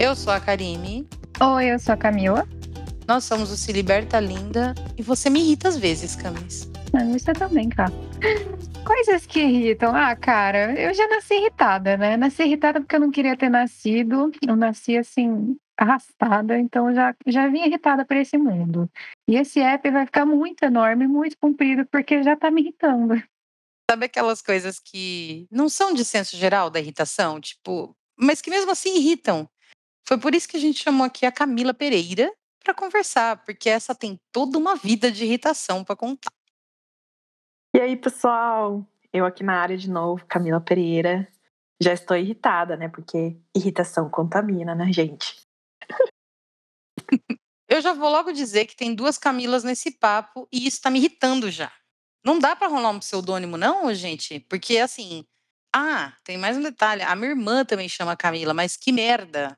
Eu sou a Karine. Oi, eu sou a Camila. Nós somos o Se Liberta Linda e você me irrita às vezes, Camis. Ah, você também, cara. Coisas que irritam. Ah, cara, eu já nasci irritada, né? Nasci irritada porque eu não queria ter nascido. Eu nasci assim, arrastada, então já, já vim irritada para esse mundo. E esse app vai ficar muito enorme, muito comprido, porque já tá me irritando. Sabe aquelas coisas que não são de senso geral da irritação, tipo, mas que mesmo assim irritam. Foi por isso que a gente chamou aqui a Camila Pereira para conversar, porque essa tem toda uma vida de irritação para contar. E aí, pessoal? Eu aqui na área de novo, Camila Pereira. Já estou irritada, né? Porque irritação contamina, né, gente? Eu já vou logo dizer que tem duas Camilas nesse papo e isso tá me irritando já. Não dá para rolar um pseudônimo, não, gente? Porque assim. Ah, tem mais um detalhe. A minha irmã também chama Camila, mas que merda.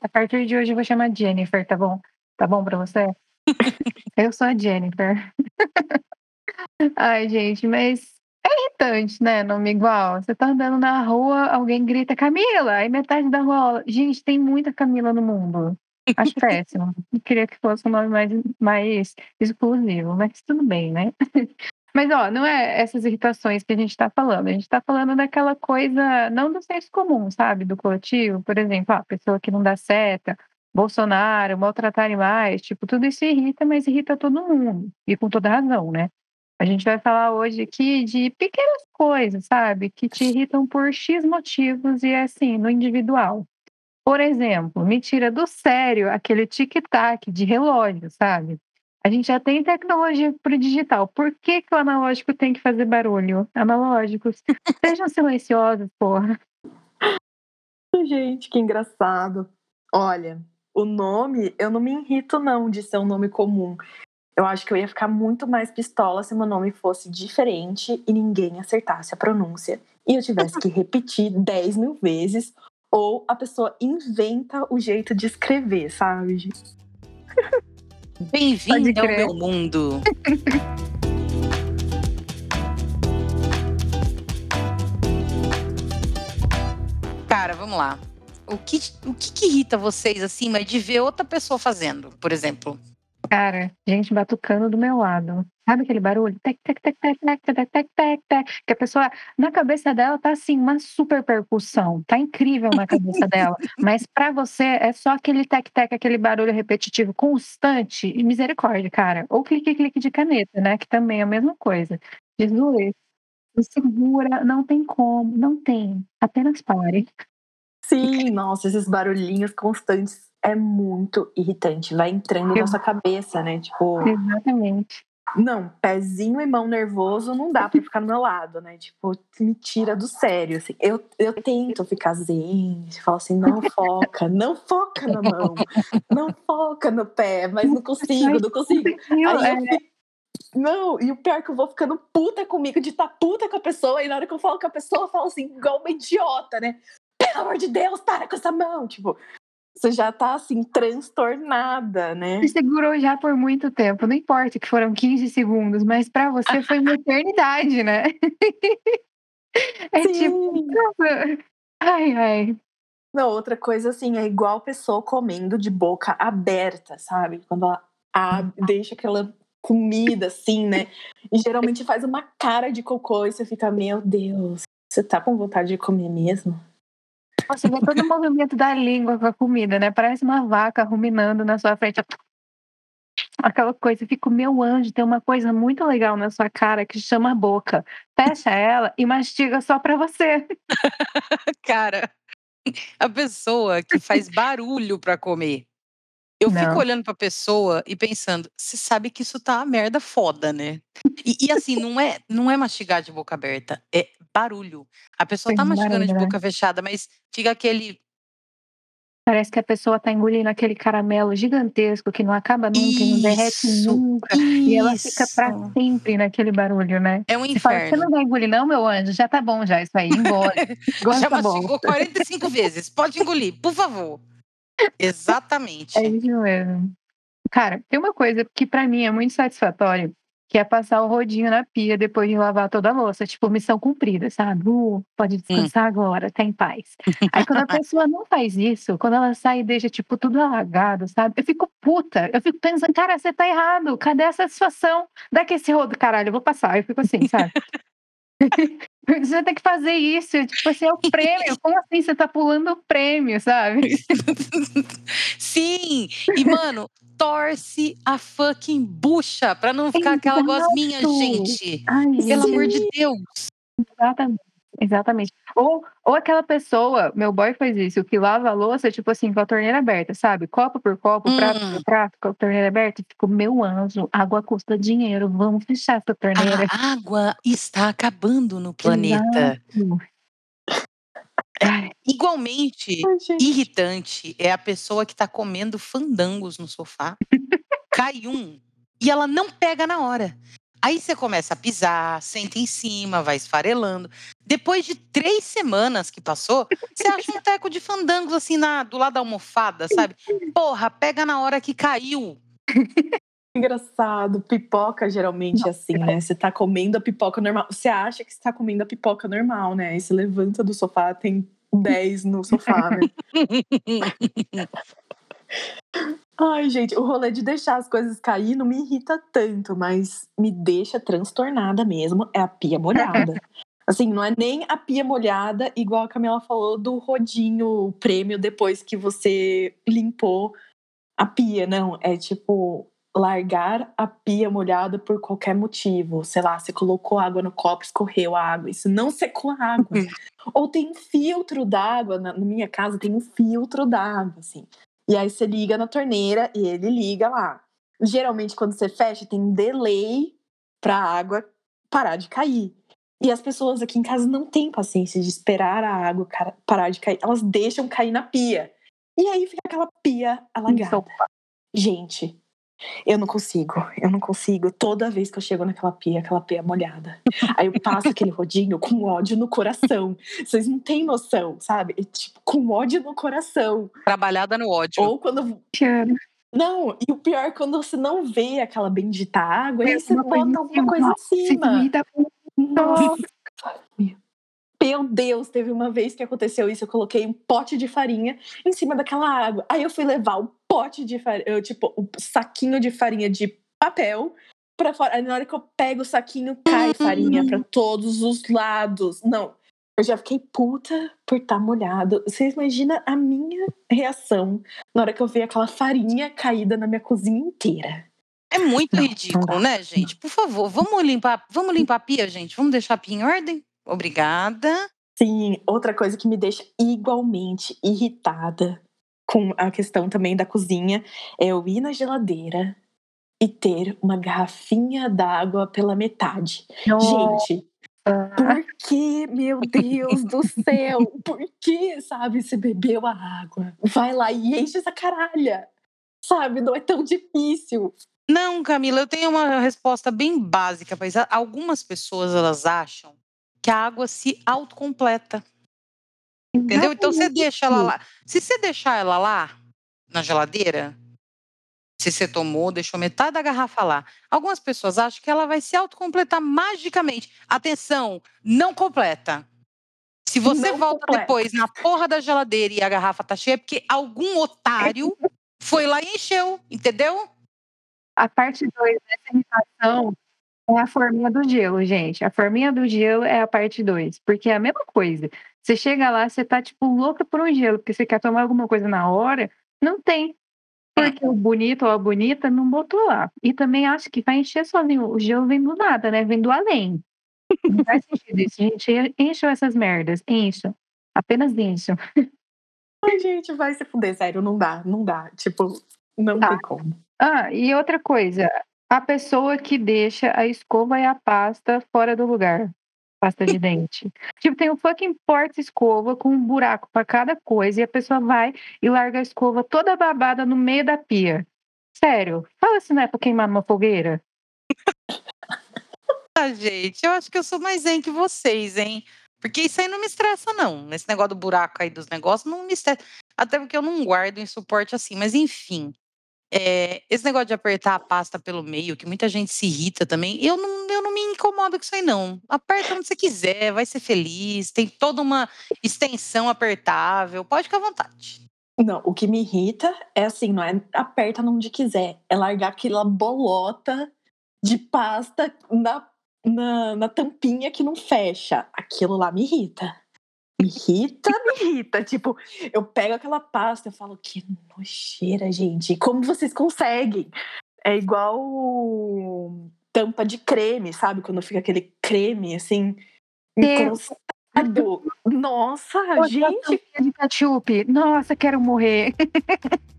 A partir de hoje eu vou chamar Jennifer, tá bom? Tá bom pra você? eu sou a Jennifer. Ai, gente, mas é irritante, né? Nome igual. Você tá andando na rua, alguém grita Camila, aí metade da rua. Gente, tem muita Camila no mundo. Acho péssimo. Eu queria que fosse um nome mais, mais exclusivo, mas tudo bem, né? Mas, ó, não é essas irritações que a gente está falando. A gente está falando daquela coisa, não do senso comum, sabe? Do coletivo. Por exemplo, a pessoa que não dá seta, Bolsonaro, maltratar animais, tipo, tudo isso irrita, mas irrita todo mundo. E com toda razão, né? A gente vai falar hoje aqui de pequenas coisas, sabe? Que te irritam por X motivos e, assim, no individual. Por exemplo, me tira do sério aquele tic-tac de relógio, sabe? A gente já tem tecnologia para o digital. Por que, que o analógico tem que fazer barulho? Analógicos, sejam silenciosos, porra. Gente, que engraçado. Olha, o nome, eu não me irrito não de ser um nome comum. Eu acho que eu ia ficar muito mais pistola se meu nome fosse diferente e ninguém acertasse a pronúncia e eu tivesse que repetir 10 mil vezes ou a pessoa inventa o jeito de escrever, sabe? Bem-vindo ao meu mundo. Cara, vamos lá. O que, o que, que irrita vocês, assim, mas de ver outra pessoa fazendo, por exemplo? Cara, gente batucando do meu lado. Sabe aquele barulho? Tec, tec, tec, tec, tec, tec, tec, tec, tec, que a pessoa, na cabeça dela, tá assim, uma super percussão. Tá incrível na cabeça dela. Mas para você é só aquele tec, tec, aquele barulho repetitivo constante. E misericórdia, cara. Ou clique, clique de caneta, né? Que também é a mesma coisa. Jesus, segura, não tem como, não tem. Apenas pare. Sim, nossa, esses barulhinhos constantes é muito irritante. Vai entrando na sua cabeça, né? Tipo. Exatamente. Não, pezinho e mão nervoso não dá pra ficar do meu lado, né? Tipo, me tira do sério, assim. Eu, eu tento ficar zen, falo assim, não foca, não foca na mão, não foca no pé, mas não consigo, não consigo. Aí eu é. não, e o pior é que eu vou ficando puta comigo, de estar tá puta com a pessoa, e na hora que eu falo com a pessoa, eu falo assim, igual uma idiota, né? Pelo amor de Deus, para com essa mão! Tipo, você já tá assim, transtornada, né? Você segurou já por muito tempo, não importa que foram 15 segundos, mas para você foi uma eternidade, né? é tipo, Sim. tipo. Ai, ai. Não, outra coisa assim, é igual pessoa comendo de boca aberta, sabe? Quando ela abre, deixa aquela comida assim, né? E geralmente faz uma cara de cocô e você fica, meu Deus, você tá com vontade de comer mesmo? Você vê todo o movimento da língua com a comida, né? Parece uma vaca ruminando na sua frente. Aquela coisa, fica meu anjo, tem uma coisa muito legal na sua cara que chama boca. Fecha ela e mastiga só pra você. cara, a pessoa que faz barulho para comer. Eu Não. fico olhando pra pessoa e pensando, você sabe que isso tá uma merda foda, né? E, e, assim, não é, não é mastigar de boca aberta, é barulho. A pessoa tá mastigando barulho, de né? boca né? fechada, mas fica aquele. Parece que a pessoa tá engolindo aquele caramelo gigantesco que não acaba nunca, isso, não derrete nunca. Isso. E ela fica pra sempre naquele barulho, né? É um você inferno. Fala, você não vai engolir, não, meu anjo? Já tá bom, já, isso aí, engole. já mastigou 45 vezes. Pode engolir, por favor. Exatamente. É isso mesmo. Cara, tem uma coisa que para mim é muito satisfatória que é passar o rodinho na pia depois de lavar toda a louça. Tipo, missão cumprida, sabe? Uh, pode descansar hum. agora, tá em paz. Aí quando a pessoa não faz isso, quando ela sai e deixa, tipo, tudo alagado, sabe? Eu fico puta. Eu fico pensando, cara, você tá errado. Cadê a satisfação? Dá que esse rodo, caralho, eu vou passar. Eu fico assim, sabe? Você tem que fazer isso, tipo assim, é o prêmio. Como assim você tá pulando o prêmio, sabe? Sim! E, mano, torce a fucking bucha pra não ficar Exato. aquela gosminha, gente. Ai, Pelo gente. amor de Deus. Exatamente. Exatamente. Ou, ou aquela pessoa, meu boy faz isso, que lava a louça, tipo assim, com a torneira aberta, sabe? Copo por copo, hum. prato por prato, com a torneira aberta. Tipo, meu anjo, água custa dinheiro, vamos fechar essa torneira. A água está acabando no planeta. É, igualmente Ai, irritante é a pessoa que está comendo fandangos no sofá. Cai um e ela não pega na hora. Aí você começa a pisar, senta em cima, vai esfarelando. Depois de três semanas que passou, você acha um teco de fandangos assim na, do lado da almofada, sabe? Porra, pega na hora que caiu. Engraçado, pipoca geralmente é assim, né? Você tá comendo a pipoca normal. Você acha que você tá comendo a pipoca normal, né? Aí você levanta do sofá, tem 10 no sofá, né? Ai, gente, o rolê de deixar as coisas cair não me irrita tanto, mas me deixa transtornada mesmo. É a pia molhada. Assim, não é nem a pia molhada, igual a Camila falou do rodinho prêmio depois que você limpou a pia. Não, é tipo largar a pia molhada por qualquer motivo. Sei lá, você colocou água no copo, escorreu a água, isso não secou a água. Ou tem filtro d'água, na, minha casa tem um filtro d'água, assim. E aí você liga na torneira e ele liga lá. Geralmente, quando você fecha, tem um delay para a água parar de cair. E as pessoas aqui em casa não têm paciência de esperar a água parar de cair. Elas deixam cair na pia. E aí fica aquela pia alagada. Gente, eu não consigo, eu não consigo. Toda vez que eu chego naquela pia, aquela pia molhada. Aí eu passo aquele rodinho com ódio no coração. Vocês não têm noção, sabe? É, tipo, com ódio no coração. Trabalhada no ódio. Ou quando. Não, e o pior é quando você não vê aquela bendita água, aí você bota alguma coisa em cima. Nossa. Meu Deus, teve uma vez que aconteceu isso, eu coloquei um pote de farinha em cima daquela água. Aí eu fui levar o pote de farinha, tipo, o saquinho de farinha de papel para fora. Aí na hora que eu pego o saquinho, cai farinha para todos os lados. Não, eu já fiquei puta por estar tá molhado. Vocês imaginam a minha reação na hora que eu vi aquela farinha caída na minha cozinha inteira. É muito ridículo, né, gente? Por favor, vamos limpar, vamos limpar a pia, gente? Vamos deixar a pia em ordem? Obrigada. Sim, outra coisa que me deixa igualmente irritada com a questão também da cozinha é eu ir na geladeira e ter uma garrafinha d'água pela metade. Gente, por que, meu Deus do céu? Por que, sabe, você bebeu a água? Vai lá e enche essa caralha. Sabe, não é tão difícil. Não, Camila, eu tenho uma resposta bem básica para isso. Algumas pessoas elas acham que a água se autocompleta. Entendeu? Então você deixa ela lá. Se você deixar ela lá na geladeira, se você tomou, deixou metade da garrafa lá. Algumas pessoas acham que ela vai se autocompletar magicamente. Atenção, não completa. Se você não volta completa. depois na porra da geladeira e a garrafa tá cheia, é porque algum otário foi lá e encheu, entendeu? A parte 2 dessa irritação é a forminha do gelo, gente. A forminha do gelo é a parte 2, porque é a mesma coisa. Você chega lá, você tá tipo louca por um gelo, porque você quer tomar alguma coisa na hora, não tem. Porque o bonito ou a bonita não botou lá. E também acho que vai encher sozinho. O gelo vem do nada, né? Vem do além. Não faz sentido isso, gente. Encham essas merdas. Encham. Apenas encham. Ai, gente, vai se fuder, sério. Não dá, não dá. Tipo, não tá. tem como. Ah, e outra coisa. A pessoa que deixa a escova e a pasta fora do lugar. Pasta de dente. Tipo, tem um fucking porta-escova com um buraco para cada coisa e a pessoa vai e larga a escova toda babada no meio da pia. Sério, fala se não é pra queimar numa fogueira. ah, gente, eu acho que eu sou mais zen que vocês, hein? Porque isso aí não me estressa, não. Esse negócio do buraco aí dos negócios não me estressa. Até porque eu não guardo em suporte assim, mas enfim. É, esse negócio de apertar a pasta pelo meio, que muita gente se irrita também, eu não, eu não me incomodo com isso aí, não. Aperta onde você quiser, vai ser feliz, tem toda uma extensão apertável, pode ficar à vontade. Não, o que me irrita é assim, não é aperta onde quiser, é largar aquela bolota de pasta na, na, na tampinha que não fecha. Aquilo lá me irrita. Me irrita, me irrita. Tipo, eu pego aquela pasta e falo, que nojeira, gente. Como vocês conseguem? É igual tampa de creme, sabe? Quando fica aquele creme, assim, encrustado. Nossa, Poxa, gente! De ketchup. Nossa, quero morrer.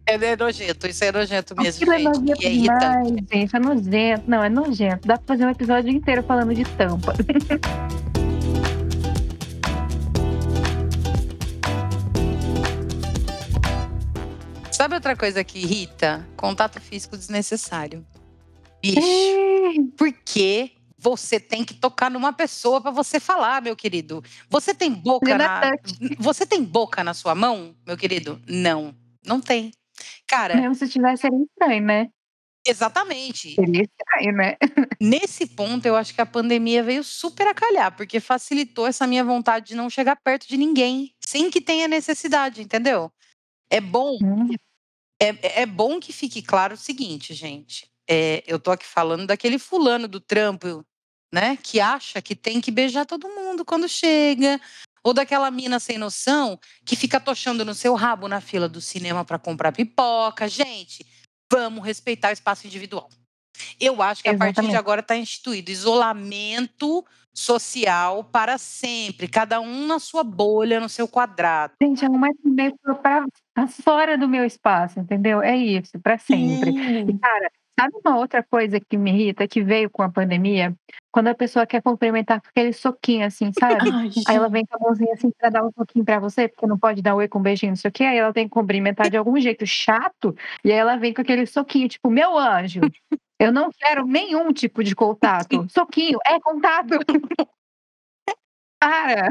É, é nojento, isso é nojento mesmo, Aquilo gente. É nojento e é irritante. Demais, gente, é nojento. Não, é nojento. Dá pra fazer um episódio inteiro falando de tampa. Sabe outra coisa que irrita? Contato físico desnecessário. Bicho. Porque você tem que tocar numa pessoa para você falar, meu querido. Você tem boca na Você tem boca na sua mão, meu querido? Não, não tem. Cara, mesmo se tivesse seria estranho, né? Exatamente. Seria estranho, né? Nesse ponto, eu acho que a pandemia veio super a calhar, porque facilitou essa minha vontade de não chegar perto de ninguém, sem que tenha necessidade, entendeu? É bom hum. É, é bom que fique claro o seguinte, gente. É, eu tô aqui falando daquele fulano do trampo, né? Que acha que tem que beijar todo mundo quando chega. Ou daquela mina sem noção que fica tochando no seu rabo na fila do cinema para comprar pipoca. Gente, vamos respeitar o espaço individual. Eu acho que Exatamente. a partir de agora está instituído isolamento social para sempre, cada um na sua bolha, no seu quadrado. Gente, é uma meio para fora do meu espaço, entendeu? É isso, para sempre. E, cara, sabe uma outra coisa que me irrita, que veio com a pandemia? Quando a pessoa quer cumprimentar com aquele soquinho, assim, sabe? Ai, aí ela vem com a mãozinha assim para dar um soquinho para você, porque não pode dar oi com um beijinho, não sei o quê. Aí ela tem que cumprimentar de algum jeito chato, e aí ela vem com aquele soquinho, tipo, meu anjo, eu não quero nenhum tipo de contato. Soquinho é contato. para.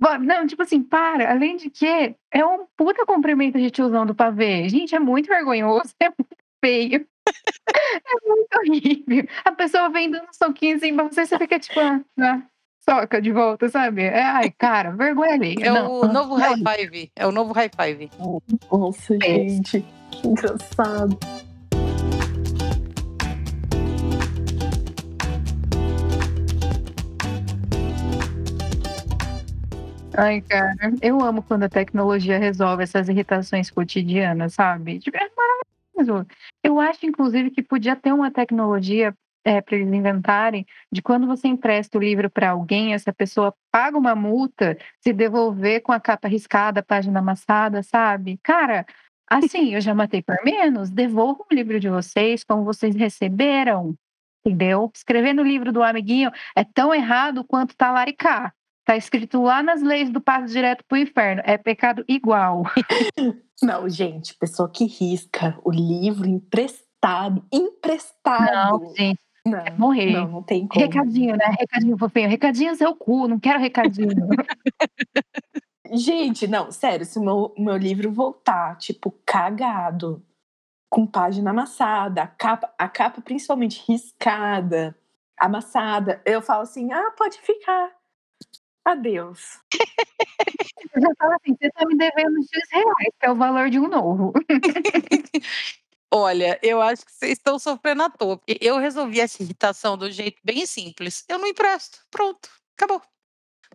Não, tipo assim, para. Além de que é um puta cumprimento de tiozão do pavê. Gente, é muito vergonhoso, é muito feio. É muito horrível. A pessoa vem dando um soquinho assim pra você, você fica tipo, ah, ah, soca de volta, sabe? É, ai, cara, vergonha ali. É não, o novo high five. É o novo high five. Nossa, é. gente, que engraçado. Ai, cara, eu amo quando a tecnologia resolve essas irritações cotidianas, sabe? Tipo, é maravilhoso. Eu acho, inclusive, que podia ter uma tecnologia é, para eles inventarem de quando você empresta o livro para alguém, essa pessoa paga uma multa se devolver com a capa riscada, a página amassada, sabe? Cara, assim, eu já matei por menos, devolvam o livro de vocês como vocês receberam, entendeu? Escrever no livro do amiguinho é tão errado quanto talaricar. Está escrito lá nas leis do passo direto para o inferno. É pecado igual. Não, gente, pessoa que risca o livro emprestado, emprestado. Não, gente. Não, é morrer. Não, não tem como. Recadinho, né? Recadinho fofinho. Recadinho seu cu, não quero recadinho. gente, não, sério, se o meu, meu livro voltar, tipo, cagado, com página amassada, a capa, a capa principalmente riscada, amassada, eu falo assim: ah, pode ficar. Adeus. Eu já falo assim, você está me devendo X reais, que é o valor de um novo. Olha, eu acho que vocês estão sofrendo à toa, porque eu resolvi essa irritação do jeito bem simples. Eu não empresto. Pronto, acabou.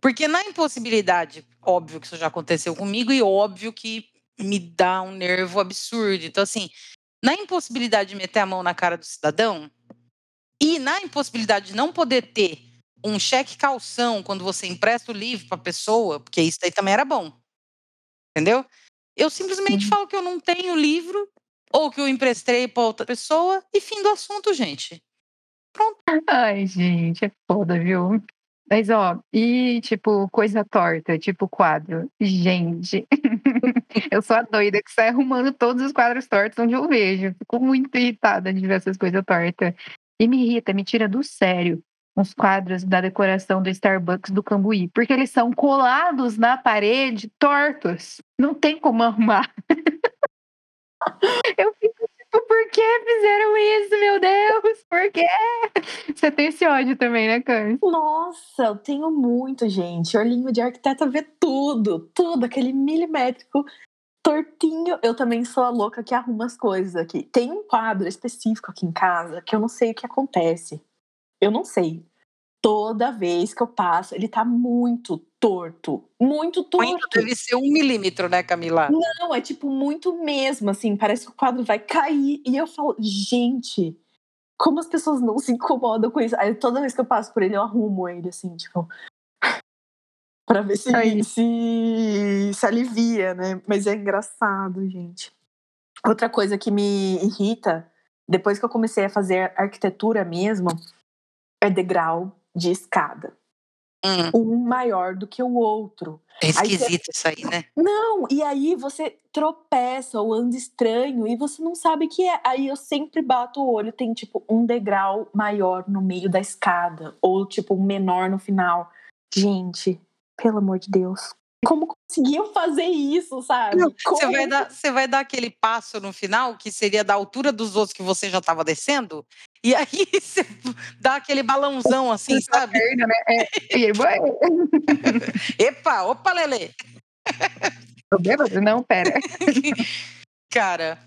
Porque na impossibilidade, óbvio que isso já aconteceu comigo e óbvio que me dá um nervo absurdo. Então, assim, na impossibilidade de meter a mão na cara do cidadão e na impossibilidade de não poder ter um cheque calção quando você empresta o livro para a pessoa, porque isso aí também era bom. Entendeu? Eu simplesmente falo que eu não tenho livro ou que eu emprestei para outra pessoa e fim do assunto, gente. Pronto. Ai, gente, é foda, viu? Mas, ó, e tipo, coisa torta, tipo quadro. Gente, eu sou a doida que sai arrumando todos os quadros tortos onde eu vejo. Fico muito irritada de ver essas coisas tortas. E me irrita, me tira do sério uns quadros da decoração do Starbucks do Cambuí, porque eles são colados na parede, tortos. Não tem como arrumar. Eu fico por que fizeram isso, meu Deus? Por quê? Você tem esse ódio também, né, Camis? Nossa, eu tenho muito, gente. Olhinho de arquiteta vê tudo, tudo, aquele milimétrico tortinho. Eu também sou a louca que arruma as coisas aqui. Tem um quadro específico aqui em casa que eu não sei o que acontece. Eu não sei. Toda vez que eu passo, ele tá muito torto. Muito torto. Muito deve ser um milímetro, né, Camila? Não, é tipo muito mesmo, assim. Parece que o quadro vai cair. E eu falo, gente, como as pessoas não se incomodam com isso? Aí toda vez que eu passo por ele, eu arrumo ele, assim, tipo. pra ver se, se, se alivia, né? Mas é engraçado, gente. Outra coisa que me irrita, depois que eu comecei a fazer arquitetura mesmo, é degrau de escada. Hum. Um maior do que o outro. É esquisito aí você... isso aí, né? Não, e aí você tropeça ou anda estranho e você não sabe o que é. Aí eu sempre bato o olho, tem tipo um degrau maior no meio da escada, ou tipo um menor no final. Gente, pelo amor de Deus, como conseguiu fazer isso, sabe? Você, vai dar, você vai dar aquele passo no final, que seria da altura dos outros que você já estava descendo, e aí você dá aquele balãozão assim, sabe? Perna, né? é. Epa, opa, Lele. Tô bêbado? Não, pera. Cara,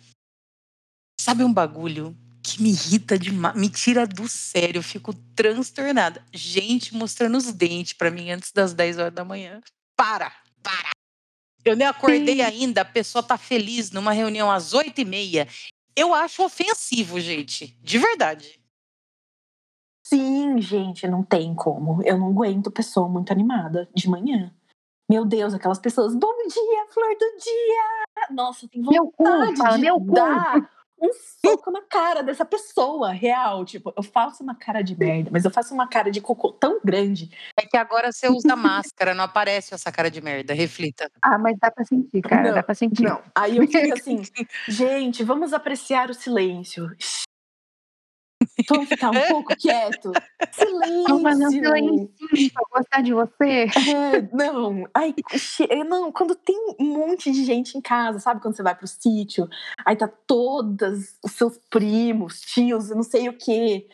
sabe um bagulho que me irrita demais, me tira do sério, eu fico transtornada. Gente mostrando os dentes para mim antes das 10 horas da manhã. Para! para. Eu nem acordei Sim. ainda, a pessoa tá feliz numa reunião às oito e meia. Eu acho ofensivo, gente. De verdade. Sim, gente, não tem como. Eu não aguento pessoa muito animada de manhã. Meu Deus, aquelas pessoas, bom dia, flor do dia! Nossa, tem vontade meu cu, fala, de meu dar um soco na cara dessa pessoa real. Tipo, eu faço uma cara de merda, mas eu faço uma cara de cocô tão grande. É que agora você usa máscara, não aparece essa cara de merda. Reflita. Ah, mas dá pra sentir, cara. Não, dá pra sentir. Não. Aí eu fico assim, gente, vamos apreciar o silêncio. Vamos ficar um pouco quieto. Silêncio. Vamos fazer um silêncio pra gostar de você. É, não. Ai, não, quando tem um monte de gente em casa, sabe? Quando você vai pro sítio, aí tá todas os seus primos, tios, não sei o quê.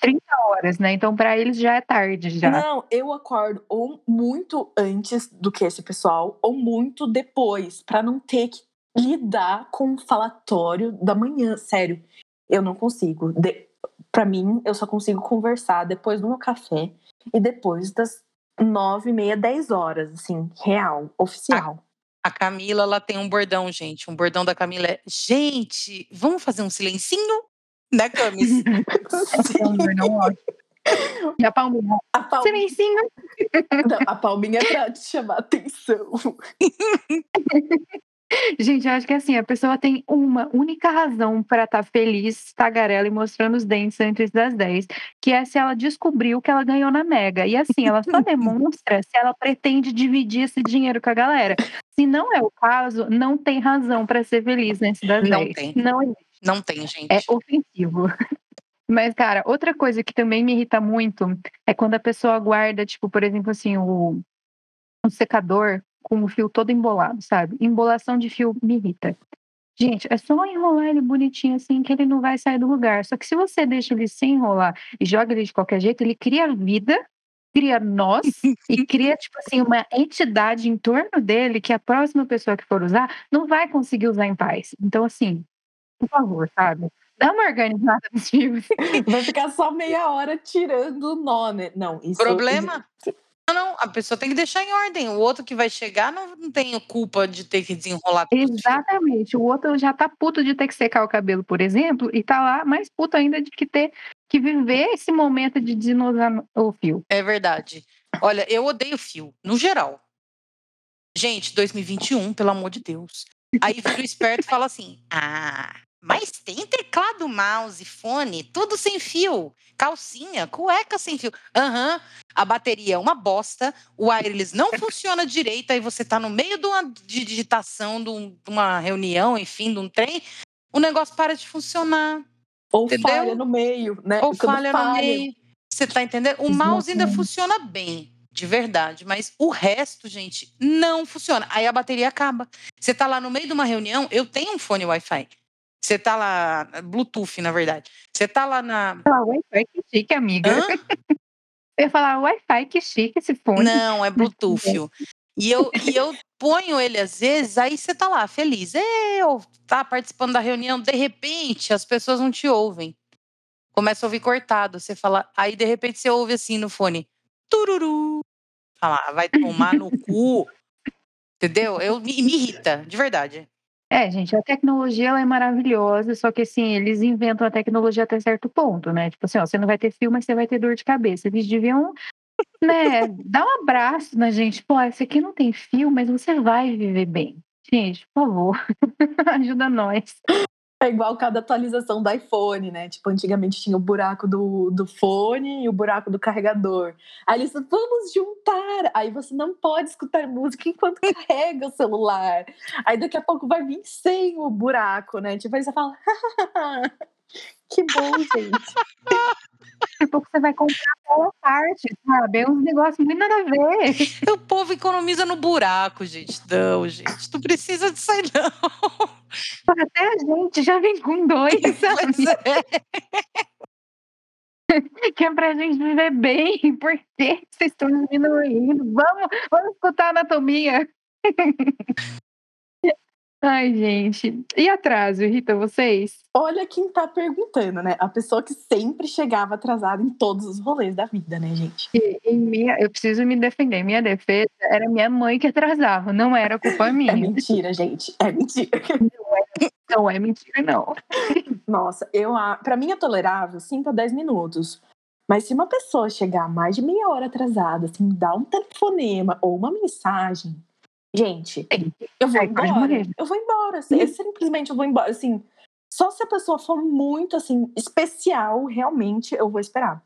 30 horas, né? Então, para eles já é tarde já. Não, eu acordo ou muito antes do que esse pessoal, ou muito depois, para não ter que lidar com o falatório da manhã. Sério, eu não consigo. De para mim, eu só consigo conversar depois do meu café e depois das nove e meia, dez horas, assim, real, oficial. A, a Camila, ela tem um bordão, gente. Um bordão da Camila é: gente, vamos fazer um silencinho? Né, Camis? é um bordão ótimo. E a palminha? A palminha. Silencinho. Não, a palminha é pra te chamar atenção. Gente, eu acho que assim, a pessoa tem uma única razão para estar tá feliz, tagarela e mostrando os dentes antes das 10, que é se ela descobriu que ela ganhou na Mega. E assim, ela só demonstra se ela pretende dividir esse dinheiro com a galera. Se não é o caso, não tem razão para ser feliz antes das não 10. Tem. Não existe. Não tem, gente. É ofensivo. Mas, cara, outra coisa que também me irrita muito é quando a pessoa guarda, tipo, por exemplo, assim, o, o secador com o fio todo embolado, sabe? Embolação de fio me irrita. Gente, é só enrolar ele bonitinho assim que ele não vai sair do lugar. Só que se você deixa ele sem enrolar e joga ele de qualquer jeito, ele cria vida, cria nós e cria, tipo assim, uma entidade em torno dele que a próxima pessoa que for usar não vai conseguir usar em paz. Então, assim, por favor, sabe? Dá uma organizada nos fios. Vai ficar só meia hora tirando o nó, né? Não, isso. Problema? Não, a pessoa tem que deixar em ordem. O outro que vai chegar não, não tem culpa de ter que desenrolar tudo. Exatamente. O outro já tá puto de ter que secar o cabelo, por exemplo, e tá lá mais puto ainda de que ter que viver esse momento de desenrosar o fio. É verdade. Olha, eu odeio fio, no geral. Gente, 2021, pelo amor de Deus. Aí vira o esperto e fala assim: ah, mas tem teclado, mouse, fone, tudo sem fio. Calcinha, cueca sem fio. Aham, uhum. a bateria é uma bosta, o wireless não funciona direito, aí você tá no meio de uma digitação, de uma reunião, enfim, de um trem, o negócio para de funcionar. Ou entendeu? falha no meio, né? Ou falha, falha, no meio. Você tá entendendo? O mouse ainda funciona bem, de verdade, mas o resto, gente, não funciona. Aí a bateria acaba. Você tá lá no meio de uma reunião, eu tenho um fone Wi-Fi. Você tá lá, Bluetooth, na verdade. Você tá lá na. Ah, Wi-Fi que chique, amiga. Hã? Eu ia falar Wi-Fi que chique esse fone. Não, é Bluetooth. E eu, e eu ponho ele às vezes, aí você tá lá, feliz. Eu tá participando da reunião, de repente as pessoas não te ouvem. Começa a ouvir cortado. Você fala, aí de repente você ouve assim no fone. Tururu. Fala, "Ah, vai tomar no cu. Entendeu? Eu, me, me irrita, de verdade. É, gente, a tecnologia ela é maravilhosa, só que assim, eles inventam a tecnologia até certo ponto, né? Tipo assim, ó, você não vai ter fio, mas você vai ter dor de cabeça. Eles deviam, né, dar um abraço na gente. Pô, esse aqui não tem fio, mas você vai viver bem. Gente, por favor, ajuda nós. É igual cada atualização do iPhone, né? Tipo, antigamente tinha o buraco do, do fone e o buraco do carregador. Aí eles vamos juntar. Aí você não pode escutar música enquanto carrega o celular. Aí daqui a pouco vai vir sem o buraco, né? Tipo, aí você fala, que bom, gente. Daqui a pouco você vai comprar aquela parte, sabe? É uns negócios muito nada a ver. O povo economiza no buraco, gente. Não, gente. Não precisa disso aí, não. Até a gente já vem com dois, sabe? É. Que é pra gente viver bem. Por que vocês estão diminuindo? Vamos, vamos escutar a anatomia. Ai, gente. E atraso, irrita vocês? Olha quem tá perguntando, né? A pessoa que sempre chegava atrasada em todos os rolês da vida, né, gente? E, em minha, eu preciso me defender. Minha defesa era minha mãe que atrasava, não era culpa É minha. mentira, gente. É mentira. Não é mentira, não. Nossa, eu, a- pra mim é tolerável 5 a 10 minutos. Mas se uma pessoa chegar mais de meia hora atrasada, assim, dar um telefonema ou uma mensagem, gente, eu vou embora. morrer. Eu vou embora. assim, eu simplesmente eu vou embora. Assim, só se a pessoa for muito assim, especial, realmente, eu vou esperar.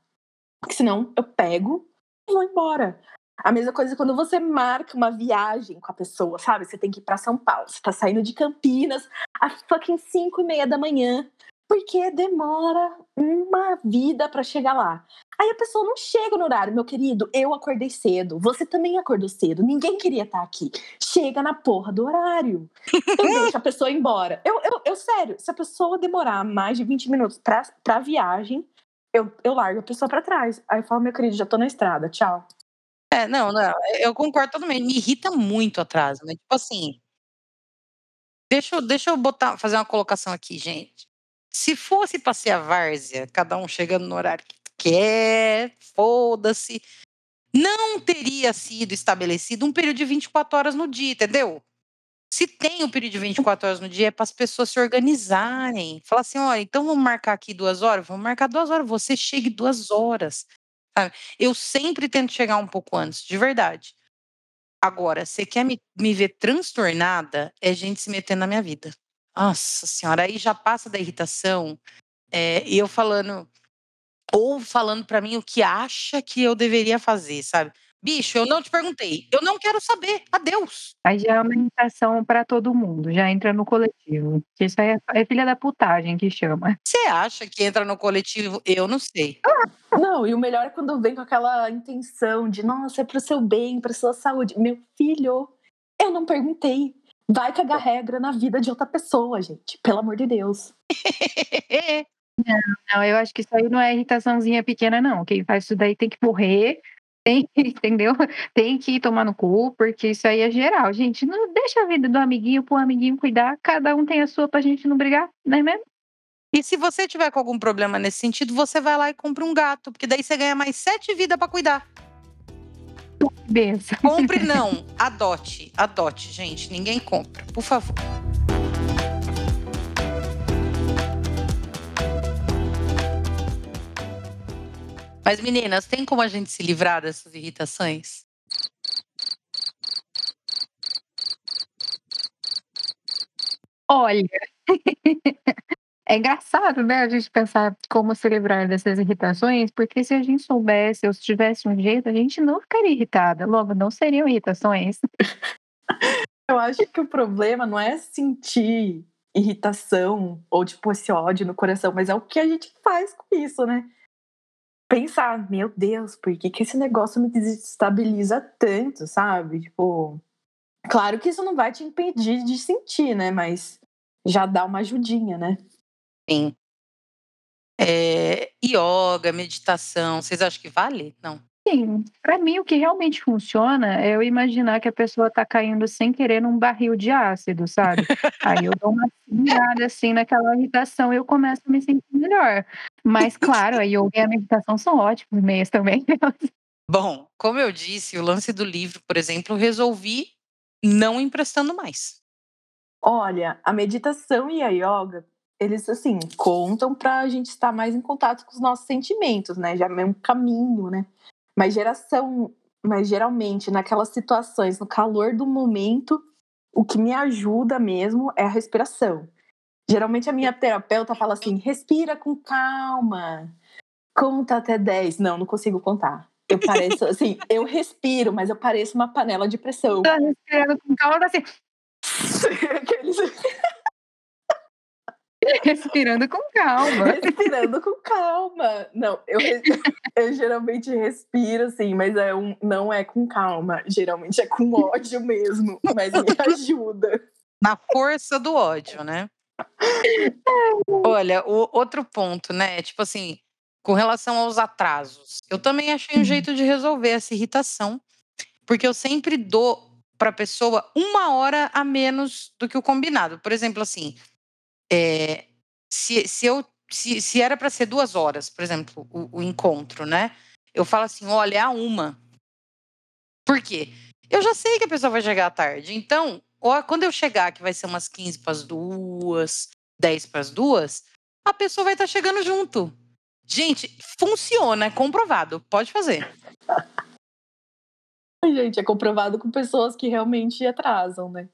Porque senão eu pego e vou embora. A mesma coisa quando você marca uma viagem com a pessoa, sabe? Você tem que ir pra São Paulo. Você tá saindo de Campinas às fucking 5 e meia da manhã. Porque demora uma vida pra chegar lá. Aí a pessoa não chega no horário, meu querido. Eu acordei cedo. Você também acordou cedo. Ninguém queria estar aqui. Chega na porra do horário. Eu deixo a pessoa embora. Eu, eu, eu, sério, se a pessoa demorar mais de 20 minutos pra, pra viagem, eu, eu largo a pessoa pra trás. Aí eu falo, meu querido, já tô na estrada. Tchau. É, não, não, eu concordo totalmente. Me irrita muito atraso, né? Tipo assim. Deixa, deixa eu botar, fazer uma colocação aqui, gente. Se fosse a várzea, cada um chegando no horário que quer, foda-se, não teria sido estabelecido um período de 24 horas no dia, entendeu? Se tem um período de 24 horas no dia, é para as pessoas se organizarem. Falar assim: olha, então vamos marcar aqui duas horas? Vamos marcar duas horas. Você chegue duas horas. sabe? Eu sempre tento chegar um pouco antes, de verdade. Agora, você quer me, me ver transtornada, é gente se metendo na minha vida. Nossa senhora, aí já passa da irritação. é, eu falando, ou falando pra mim o que acha que eu deveria fazer, sabe? Bicho, eu não te perguntei. Eu não quero saber. Adeus. Aí já é uma imitação pra todo mundo, já entra no coletivo. Que Isso aí é, é filha da putagem que chama. Você acha que entra no coletivo? Eu não sei. Não, e o melhor é quando vem com aquela intenção de, nossa, é pro seu bem, pra sua saúde. Meu filho, eu não perguntei. Vai cagar regra na vida de outra pessoa, gente. Pelo amor de Deus. Não, eu acho que isso aí não é irritaçãozinha pequena, não. Quem faz isso daí tem que morrer, tem, entendeu? Tem que tomar no cu, porque isso aí é geral. Gente, não deixa a vida do amiguinho pro amiguinho cuidar. Cada um tem a sua pra gente não brigar, não é mesmo? E se você tiver com algum problema nesse sentido, você vai lá e compra um gato, porque daí você ganha mais sete vidas pra cuidar. Benção. Compre não, adote, adote, gente. Ninguém compra, por favor. Mas meninas, tem como a gente se livrar dessas irritações? Olha, é engraçado, né, a gente pensar como se livrar dessas irritações, porque se a gente soubesse ou se tivesse um jeito, a gente não ficaria irritada. Logo, não seriam irritações. Eu acho que o problema não é sentir irritação ou, tipo, esse ódio no coração, mas é o que a gente faz com isso, né? Pensar, meu Deus, por que, que esse negócio me desestabiliza tanto, sabe? Tipo, claro que isso não vai te impedir de sentir, né? Mas já dá uma ajudinha, né? Sim. É, yoga, meditação, vocês acham que vale? Não. Sim, para mim o que realmente funciona é eu imaginar que a pessoa tá caindo sem querer num barril de ácido, sabe? Aí eu dou uma segurada assim naquela irritação e eu começo a me sentir melhor. Mas claro, a yoga e a meditação são ótimos meios também. Bom, como eu disse, o lance do livro, por exemplo, resolvi não emprestando mais. Olha, a meditação e a yoga, eles assim contam para a gente estar mais em contato com os nossos sentimentos, né? Já é um caminho, né? Mas geração, mas geralmente naquelas situações, no calor do momento, o que me ajuda mesmo é a respiração. Geralmente a minha terapeuta fala assim: respira com calma, conta até 10. Não, não consigo contar. Eu pareço assim, eu respiro, mas eu pareço uma panela de pressão. Tá respirando com calma, assim. Aqueles... Respirando com calma. Respirando com calma. Não, eu, eu geralmente respiro, assim, mas é um, não é com calma. Geralmente é com ódio mesmo, mas me ajuda. Na força do ódio, né? Olha, o outro ponto, né? Tipo assim, com relação aos atrasos, eu também achei um uhum. jeito de resolver essa irritação, porque eu sempre dou para a pessoa uma hora a menos do que o combinado. Por exemplo, assim, é, se, se, eu, se, se era para ser duas horas, por exemplo, o, o, encontro, né? Eu falo assim: olha, é a uma. Por quê? Eu já sei que a pessoa vai chegar à tarde. Então, quando eu chegar, que vai ser umas 15 para as duas, 10 para as duas, a pessoa vai estar tá chegando junto. Gente, funciona, é comprovado. Pode fazer. Gente, é comprovado com pessoas que realmente atrasam, né?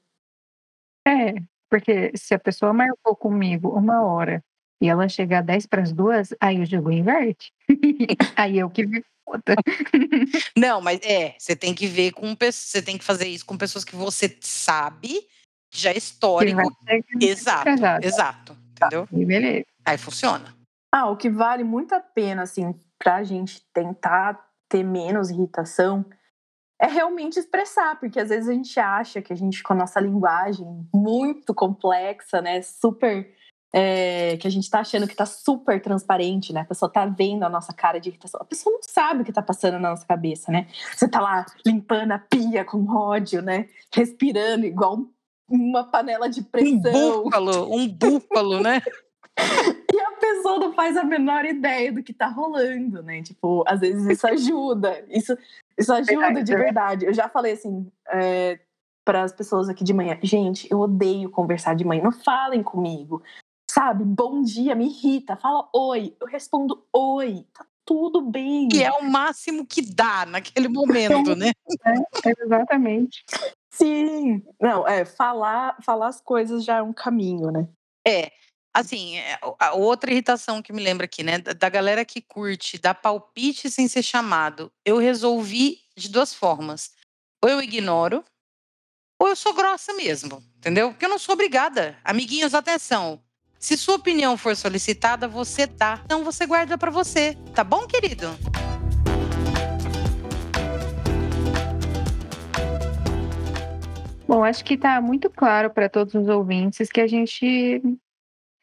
É, porque se a pessoa marcou comigo uma hora e ela chegar 10 para as duas, aí o jogo inverte. aí eu que vi puta. Não, mas é, você tem que ver com você tem que fazer isso com pessoas que você sabe já é histórico. Exato, exato. Entendeu? Tá, beleza. Aí funciona. Ah, o que vale muito a pena, assim, pra gente tentar ter menos irritação é realmente expressar, porque às vezes a gente acha que a gente, com a nossa linguagem muito complexa, né, super. É, que a gente tá achando que tá super transparente, né? A pessoa tá vendo a nossa cara de irritação. A pessoa não sabe o que tá passando na nossa cabeça, né? Você tá lá limpando a pia com ódio, né? Respirando igual uma panela de pressão. Um búfalo, um búfalo, né? a pessoa não faz a menor ideia do que tá rolando, né? Tipo, às vezes isso ajuda. Isso isso ajuda de verdade. Eu já falei assim é, para as pessoas aqui de manhã: gente, eu odeio conversar de manhã, não falem comigo. Sabe, bom dia, me irrita. Fala oi. Eu respondo oi. Tá tudo bem. E é o máximo que dá naquele momento, né? É, exatamente. Sim. Não, é, falar, falar as coisas já é um caminho, né? É. Assim, é, a outra irritação que me lembra aqui, né, da galera que curte dar palpite sem ser chamado, eu resolvi de duas formas. Ou eu ignoro, ou eu sou grossa mesmo, entendeu? Porque eu não sou obrigada. Amiguinhos, atenção. Se sua opinião for solicitada, você dá. Então você guarda para você, tá bom, querido? Bom, acho que está muito claro para todos os ouvintes que a gente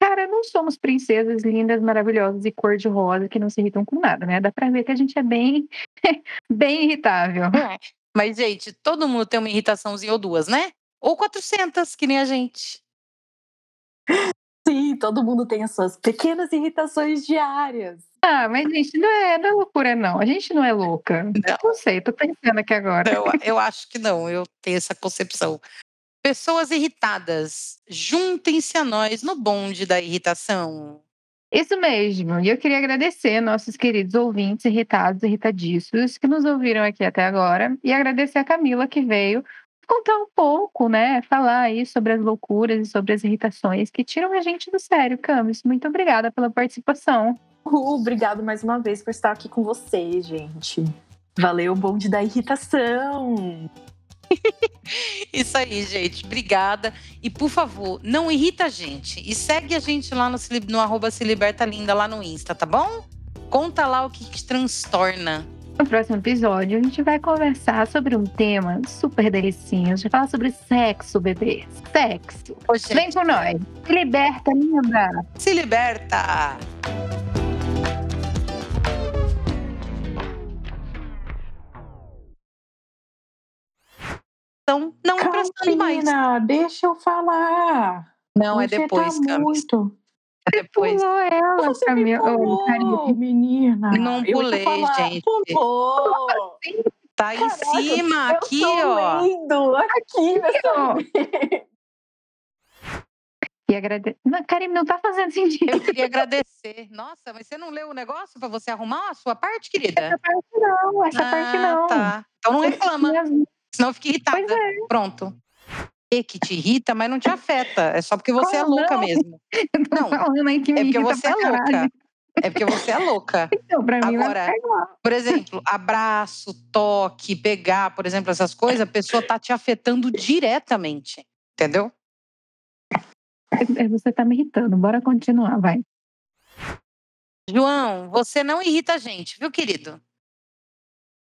Cara, não somos princesas lindas, maravilhosas e cor-de-rosa que não se irritam com nada, né? Dá pra ver que a gente é bem, bem irritável. É. Mas, gente, todo mundo tem uma irritaçãozinha ou duas, né? Ou 400, que nem a gente. Sim, todo mundo tem as suas pequenas irritações diárias. Ah, mas gente, não é, não é loucura, não. A gente não é louca. Não, não sei, tô pensando aqui agora. Eu, eu acho que não, eu tenho essa concepção. Pessoas irritadas, juntem-se a nós no bonde da irritação. Isso mesmo. E eu queria agradecer nossos queridos ouvintes irritados e irritadiços que nos ouviram aqui até agora e agradecer a Camila que veio contar um pouco, né? Falar aí sobre as loucuras e sobre as irritações que tiram a gente do sério, Camis. Muito obrigada pela participação. Uh, obrigado mais uma vez por estar aqui com vocês, gente. Valeu, bonde da irritação. Isso aí, gente. Obrigada. E por favor, não irrita a gente. E segue a gente lá no, no arroba se liberta linda lá no Insta, tá bom? Conta lá o que te transtorna. No próximo episódio, a gente vai conversar sobre um tema super delicinho. A gente vai falar sobre sexo, bebê. Sexo. Ô, Vem com nós. Se liberta, linda. se liberta! Então, não emprestando mais. Deixa eu falar. Não, é Você depois, tá Camis. muito. É depois. Pulou ela, Você me pulou, menina. Não pulei, gente. Pulou. Tá em Caraca, cima, eu aqui, tô ó. lendo aqui ó. vez. E agradecer. Não, tá fazendo sentido. Eu queria agradecer. Nossa, mas você não leu o negócio pra você arrumar a sua parte, querida? Essa parte não, essa parte Ah, não. Tá. Então não reclama, senão eu fico irritada. É. Pronto. E que te irrita, mas não te afeta. É só porque você é Como louca não? mesmo. Tô Não, falando aí que me É porque irrita você é caralho. louca. É porque você é louca. Então, pra mim Agora. Por exemplo, abraço, toque, pegar, por exemplo, essas coisas, a pessoa tá te afetando diretamente. Entendeu? É, Você tá me irritando. Bora continuar, vai. João, você não irrita a gente, viu, querido?